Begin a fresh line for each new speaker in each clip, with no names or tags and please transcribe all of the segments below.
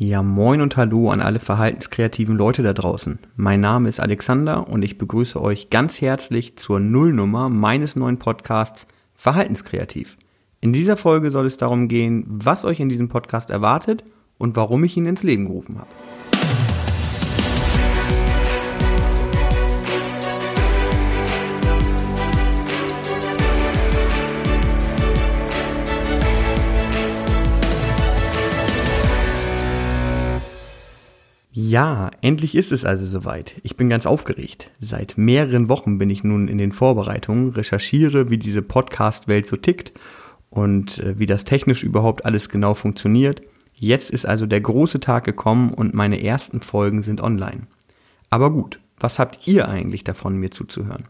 Ja, moin und hallo an alle verhaltenskreativen Leute da draußen. Mein Name ist Alexander und ich begrüße euch ganz herzlich zur Nullnummer meines neuen Podcasts Verhaltenskreativ. In dieser Folge soll es darum gehen, was euch in diesem Podcast erwartet und warum ich ihn ins Leben gerufen habe. Ja, endlich ist es also soweit. Ich bin ganz aufgeregt. Seit mehreren Wochen bin ich nun in den Vorbereitungen, recherchiere, wie diese Podcast-Welt so tickt und äh, wie das technisch überhaupt alles genau funktioniert. Jetzt ist also der große Tag gekommen und meine ersten Folgen sind online. Aber gut, was habt ihr eigentlich davon, mir zuzuhören?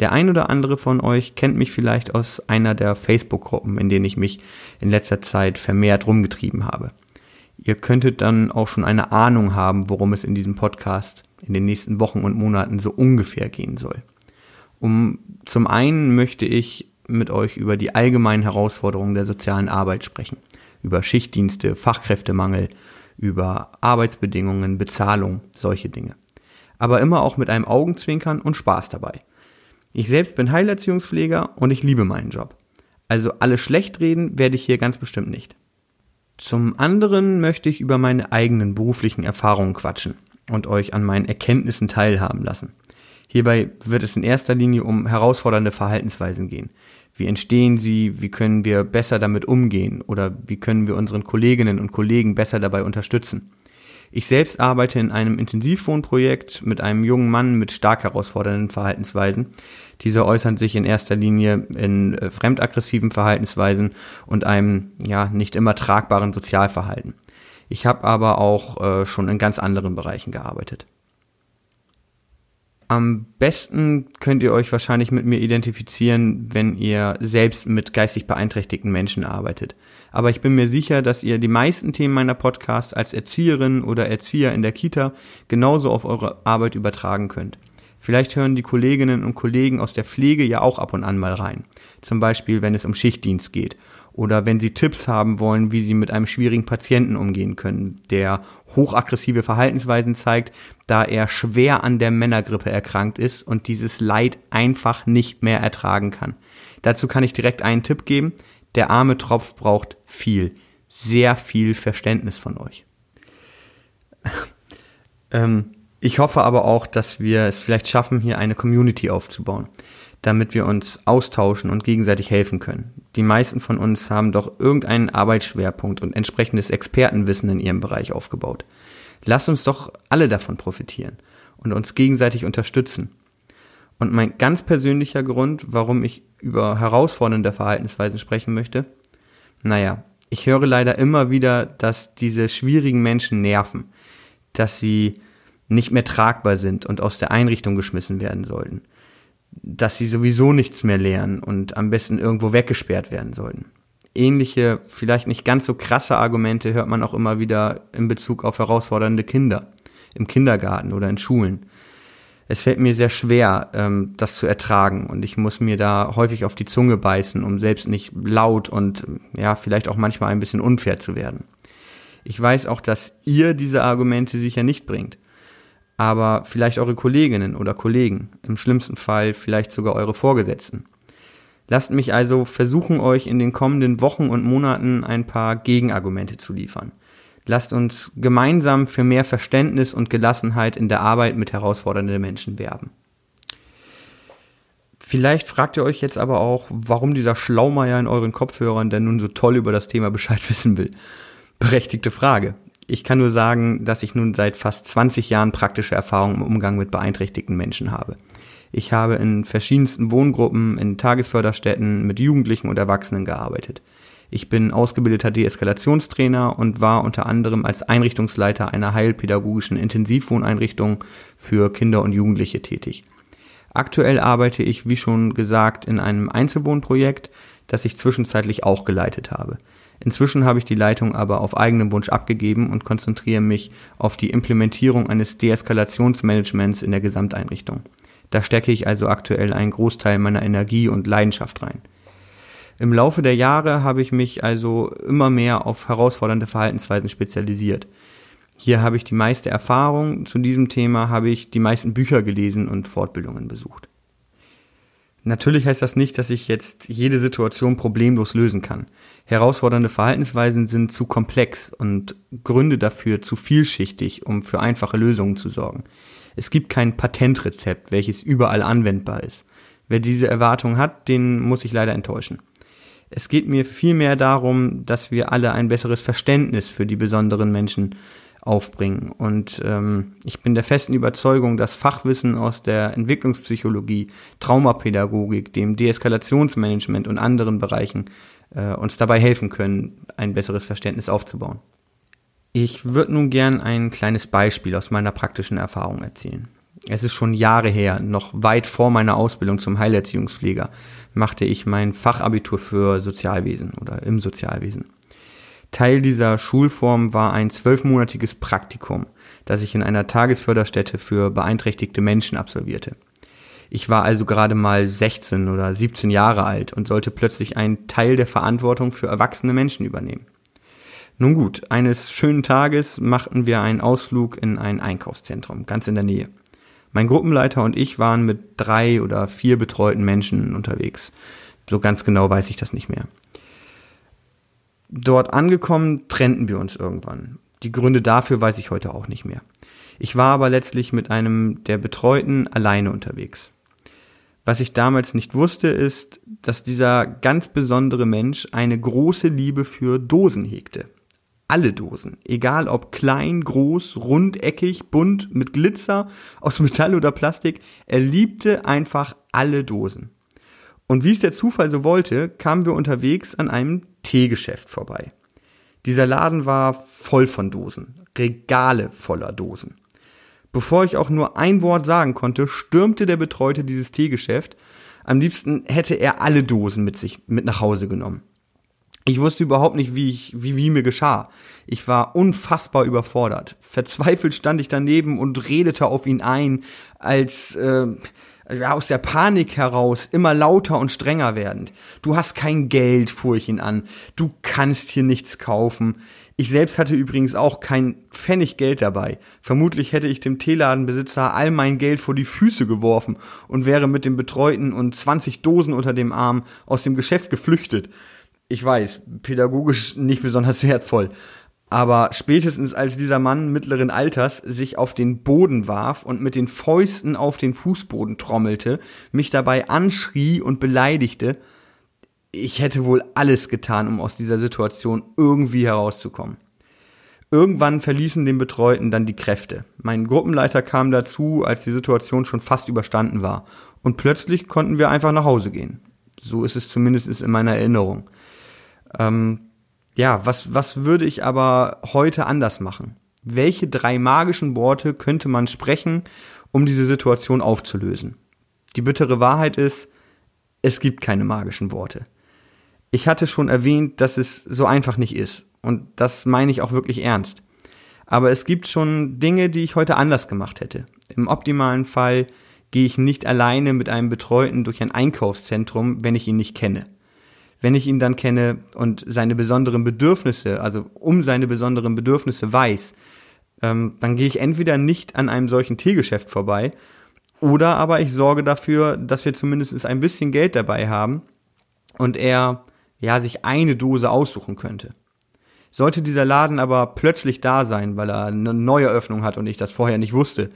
Der ein oder andere von euch kennt mich vielleicht aus einer der Facebook-Gruppen, in denen ich mich in letzter Zeit vermehrt rumgetrieben habe. Ihr könntet dann auch schon eine Ahnung haben, worum es in diesem Podcast in den nächsten Wochen und Monaten so ungefähr gehen soll. Um zum einen möchte ich mit euch über die allgemeinen Herausforderungen der sozialen Arbeit sprechen, über Schichtdienste, Fachkräftemangel, über Arbeitsbedingungen, Bezahlung, solche Dinge. Aber immer auch mit einem Augenzwinkern und Spaß dabei. Ich selbst bin Heilerziehungspfleger und ich liebe meinen Job. Also alle schlecht reden werde ich hier ganz bestimmt nicht. Zum anderen möchte ich über meine eigenen beruflichen Erfahrungen quatschen und euch an meinen Erkenntnissen teilhaben lassen. Hierbei wird es in erster Linie um herausfordernde Verhaltensweisen gehen. Wie entstehen sie? Wie können wir besser damit umgehen? Oder wie können wir unseren Kolleginnen und Kollegen besser dabei unterstützen? Ich selbst arbeite in einem Intensivwohnprojekt mit einem jungen Mann mit stark herausfordernden Verhaltensweisen. Diese äußern sich in erster Linie in äh, fremdaggressiven Verhaltensweisen und einem ja nicht immer tragbaren Sozialverhalten. Ich habe aber auch äh, schon in ganz anderen Bereichen gearbeitet. Am besten könnt ihr euch wahrscheinlich mit mir identifizieren, wenn ihr selbst mit geistig beeinträchtigten Menschen arbeitet. Aber ich bin mir sicher, dass ihr die meisten Themen meiner Podcasts als Erzieherin oder Erzieher in der Kita genauso auf eure Arbeit übertragen könnt. Vielleicht hören die Kolleginnen und Kollegen aus der Pflege ja auch ab und an mal rein. Zum Beispiel, wenn es um Schichtdienst geht oder wenn Sie Tipps haben wollen, wie Sie mit einem schwierigen Patienten umgehen können, der hochaggressive Verhaltensweisen zeigt, da er schwer an der Männergrippe erkrankt ist und dieses Leid einfach nicht mehr ertragen kann. Dazu kann ich direkt einen Tipp geben. Der arme Tropf braucht viel, sehr viel Verständnis von euch. ähm, ich hoffe aber auch, dass wir es vielleicht schaffen, hier eine Community aufzubauen damit wir uns austauschen und gegenseitig helfen können. Die meisten von uns haben doch irgendeinen Arbeitsschwerpunkt und entsprechendes Expertenwissen in ihrem Bereich aufgebaut. Lasst uns doch alle davon profitieren und uns gegenseitig unterstützen. Und mein ganz persönlicher Grund, warum ich über herausfordernde Verhaltensweisen sprechen möchte, naja, ich höre leider immer wieder, dass diese schwierigen Menschen nerven, dass sie nicht mehr tragbar sind und aus der Einrichtung geschmissen werden sollten dass sie sowieso nichts mehr lernen und am besten irgendwo weggesperrt werden sollten. Ähnliche, vielleicht nicht ganz so krasse Argumente hört man auch immer wieder in Bezug auf herausfordernde Kinder im Kindergarten oder in Schulen. Es fällt mir sehr schwer, ähm, das zu ertragen und ich muss mir da häufig auf die Zunge beißen, um selbst nicht laut und ja, vielleicht auch manchmal ein bisschen unfair zu werden. Ich weiß auch, dass ihr diese Argumente sicher nicht bringt aber vielleicht eure Kolleginnen oder Kollegen, im schlimmsten Fall vielleicht sogar eure Vorgesetzten. Lasst mich also versuchen, euch in den kommenden Wochen und Monaten ein paar Gegenargumente zu liefern. Lasst uns gemeinsam für mehr Verständnis und Gelassenheit in der Arbeit mit herausfordernden Menschen werben. Vielleicht fragt ihr euch jetzt aber auch, warum dieser Schlaumeier in euren Kopfhörern denn nun so toll über das Thema Bescheid wissen will. Berechtigte Frage. Ich kann nur sagen, dass ich nun seit fast 20 Jahren praktische Erfahrung im Umgang mit beeinträchtigten Menschen habe. Ich habe in verschiedensten Wohngruppen, in Tagesförderstätten mit Jugendlichen und Erwachsenen gearbeitet. Ich bin ausgebildeter Deeskalationstrainer und war unter anderem als Einrichtungsleiter einer heilpädagogischen Intensivwohneinrichtung für Kinder und Jugendliche tätig. Aktuell arbeite ich, wie schon gesagt, in einem Einzelwohnprojekt, das ich zwischenzeitlich auch geleitet habe. Inzwischen habe ich die Leitung aber auf eigenen Wunsch abgegeben und konzentriere mich auf die Implementierung eines Deeskalationsmanagements in der Gesamteinrichtung. Da stecke ich also aktuell einen Großteil meiner Energie und Leidenschaft rein. Im Laufe der Jahre habe ich mich also immer mehr auf herausfordernde Verhaltensweisen spezialisiert. Hier habe ich die meiste Erfahrung, zu diesem Thema habe ich die meisten Bücher gelesen und Fortbildungen besucht. Natürlich heißt das nicht, dass ich jetzt jede Situation problemlos lösen kann. Herausfordernde Verhaltensweisen sind zu komplex und Gründe dafür zu vielschichtig, um für einfache Lösungen zu sorgen. Es gibt kein Patentrezept, welches überall anwendbar ist. Wer diese Erwartung hat, den muss ich leider enttäuschen. Es geht mir vielmehr darum, dass wir alle ein besseres Verständnis für die besonderen Menschen aufbringen. Und ähm, ich bin der festen Überzeugung, dass Fachwissen aus der Entwicklungspsychologie, Traumapädagogik, dem Deeskalationsmanagement und anderen Bereichen äh, uns dabei helfen können, ein besseres Verständnis aufzubauen. Ich würde nun gern ein kleines Beispiel aus meiner praktischen Erfahrung erzählen. Es ist schon Jahre her, noch weit vor meiner Ausbildung zum Heilerziehungspfleger, machte ich mein Fachabitur für Sozialwesen oder im Sozialwesen. Teil dieser Schulform war ein zwölfmonatiges Praktikum, das ich in einer Tagesförderstätte für beeinträchtigte Menschen absolvierte. Ich war also gerade mal 16 oder 17 Jahre alt und sollte plötzlich einen Teil der Verantwortung für erwachsene Menschen übernehmen. Nun gut, eines schönen Tages machten wir einen Ausflug in ein Einkaufszentrum, ganz in der Nähe. Mein Gruppenleiter und ich waren mit drei oder vier betreuten Menschen unterwegs. So ganz genau weiß ich das nicht mehr. Dort angekommen, trennten wir uns irgendwann. Die Gründe dafür weiß ich heute auch nicht mehr. Ich war aber letztlich mit einem der Betreuten alleine unterwegs. Was ich damals nicht wusste, ist, dass dieser ganz besondere Mensch eine große Liebe für Dosen hegte. Alle Dosen, egal ob klein, groß, rundeckig, bunt, mit Glitzer, aus Metall oder Plastik, er liebte einfach alle Dosen. Und wie es der Zufall so wollte, kamen wir unterwegs an einem Teegeschäft vorbei. Dieser Laden war voll von Dosen, Regale voller Dosen. Bevor ich auch nur ein Wort sagen konnte, stürmte der Betreute dieses Teegeschäft. Am liebsten hätte er alle Dosen mit sich mit nach Hause genommen. Ich wusste überhaupt nicht, wie ich, wie, wie mir geschah. Ich war unfassbar überfordert. Verzweifelt stand ich daneben und redete auf ihn ein, als äh, aus der Panik heraus immer lauter und strenger werdend. Du hast kein Geld, fuhr ich ihn an. Du kannst hier nichts kaufen. Ich selbst hatte übrigens auch kein Pfennig Geld dabei. Vermutlich hätte ich dem Teeladenbesitzer all mein Geld vor die Füße geworfen und wäre mit dem Betreuten und 20 Dosen unter dem Arm aus dem Geschäft geflüchtet. Ich weiß, pädagogisch nicht besonders wertvoll. Aber spätestens als dieser Mann mittleren Alters sich auf den Boden warf und mit den Fäusten auf den Fußboden trommelte, mich dabei anschrie und beleidigte, ich hätte wohl alles getan, um aus dieser Situation irgendwie herauszukommen. Irgendwann verließen den Betreuten dann die Kräfte. Mein Gruppenleiter kam dazu, als die Situation schon fast überstanden war. Und plötzlich konnten wir einfach nach Hause gehen. So ist es zumindest in meiner Erinnerung. Ähm, ja, was, was würde ich aber heute anders machen? Welche drei magischen Worte könnte man sprechen, um diese Situation aufzulösen? Die bittere Wahrheit ist, es gibt keine magischen Worte. Ich hatte schon erwähnt, dass es so einfach nicht ist. Und das meine ich auch wirklich ernst. Aber es gibt schon Dinge, die ich heute anders gemacht hätte. Im optimalen Fall gehe ich nicht alleine mit einem Betreuten durch ein Einkaufszentrum, wenn ich ihn nicht kenne wenn ich ihn dann kenne und seine besonderen Bedürfnisse, also um seine besonderen Bedürfnisse weiß, ähm, dann gehe ich entweder nicht an einem solchen Teegeschäft vorbei oder aber ich sorge dafür, dass wir zumindest ein bisschen Geld dabei haben und er ja sich eine Dose aussuchen könnte. Sollte dieser Laden aber plötzlich da sein, weil er eine neue Öffnung hat und ich das vorher nicht wusste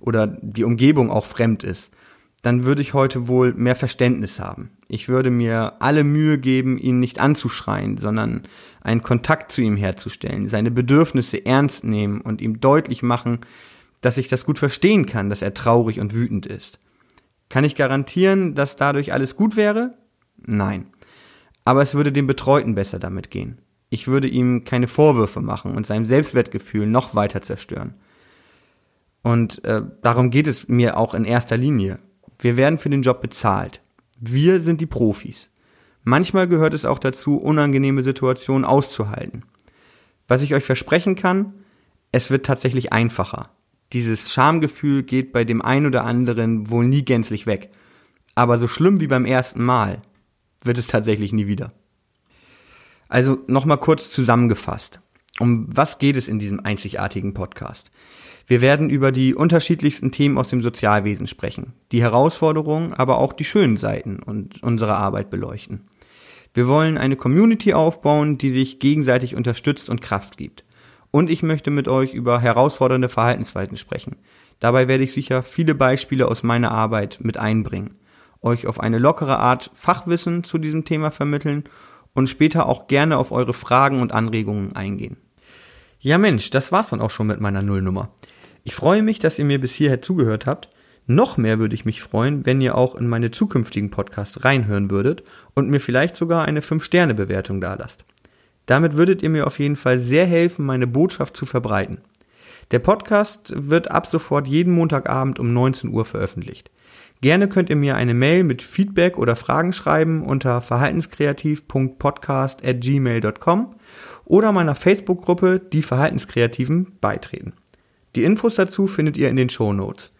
oder die Umgebung auch fremd ist, dann würde ich heute wohl mehr Verständnis haben. Ich würde mir alle Mühe geben, ihn nicht anzuschreien, sondern einen Kontakt zu ihm herzustellen, seine Bedürfnisse ernst nehmen und ihm deutlich machen, dass ich das gut verstehen kann, dass er traurig und wütend ist. Kann ich garantieren, dass dadurch alles gut wäre? Nein. Aber es würde dem Betreuten besser damit gehen. Ich würde ihm keine Vorwürfe machen und sein Selbstwertgefühl noch weiter zerstören. Und äh, darum geht es mir auch in erster Linie. Wir werden für den Job bezahlt. Wir sind die Profis. Manchmal gehört es auch dazu, unangenehme Situationen auszuhalten. Was ich euch versprechen kann, es wird tatsächlich einfacher. Dieses Schamgefühl geht bei dem einen oder anderen wohl nie gänzlich weg. Aber so schlimm wie beim ersten Mal wird es tatsächlich nie wieder. Also nochmal kurz zusammengefasst. Um was geht es in diesem einzigartigen Podcast? Wir werden über die unterschiedlichsten Themen aus dem Sozialwesen sprechen, die Herausforderungen, aber auch die schönen Seiten und unsere Arbeit beleuchten. Wir wollen eine Community aufbauen, die sich gegenseitig unterstützt und Kraft gibt. Und ich möchte mit euch über herausfordernde Verhaltensweisen sprechen. Dabei werde ich sicher viele Beispiele aus meiner Arbeit mit einbringen, euch auf eine lockere Art Fachwissen zu diesem Thema vermitteln und später auch gerne auf eure Fragen und Anregungen eingehen. Ja Mensch, das war's dann auch schon mit meiner Nullnummer. Ich freue mich, dass ihr mir bis hierher zugehört habt. Noch mehr würde ich mich freuen, wenn ihr auch in meine zukünftigen Podcasts reinhören würdet und mir vielleicht sogar eine 5-Sterne-Bewertung dalasst. Damit würdet ihr mir auf jeden Fall sehr helfen, meine Botschaft zu verbreiten. Der Podcast wird ab sofort jeden Montagabend um 19 Uhr veröffentlicht. Gerne könnt ihr mir eine Mail mit Feedback oder Fragen schreiben unter verhaltenskreativ.podcast@gmail.com oder meiner Facebook-Gruppe Die Verhaltenskreativen beitreten. Die Infos dazu findet ihr in den Show Notes.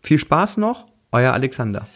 Viel Spaß noch, euer Alexander.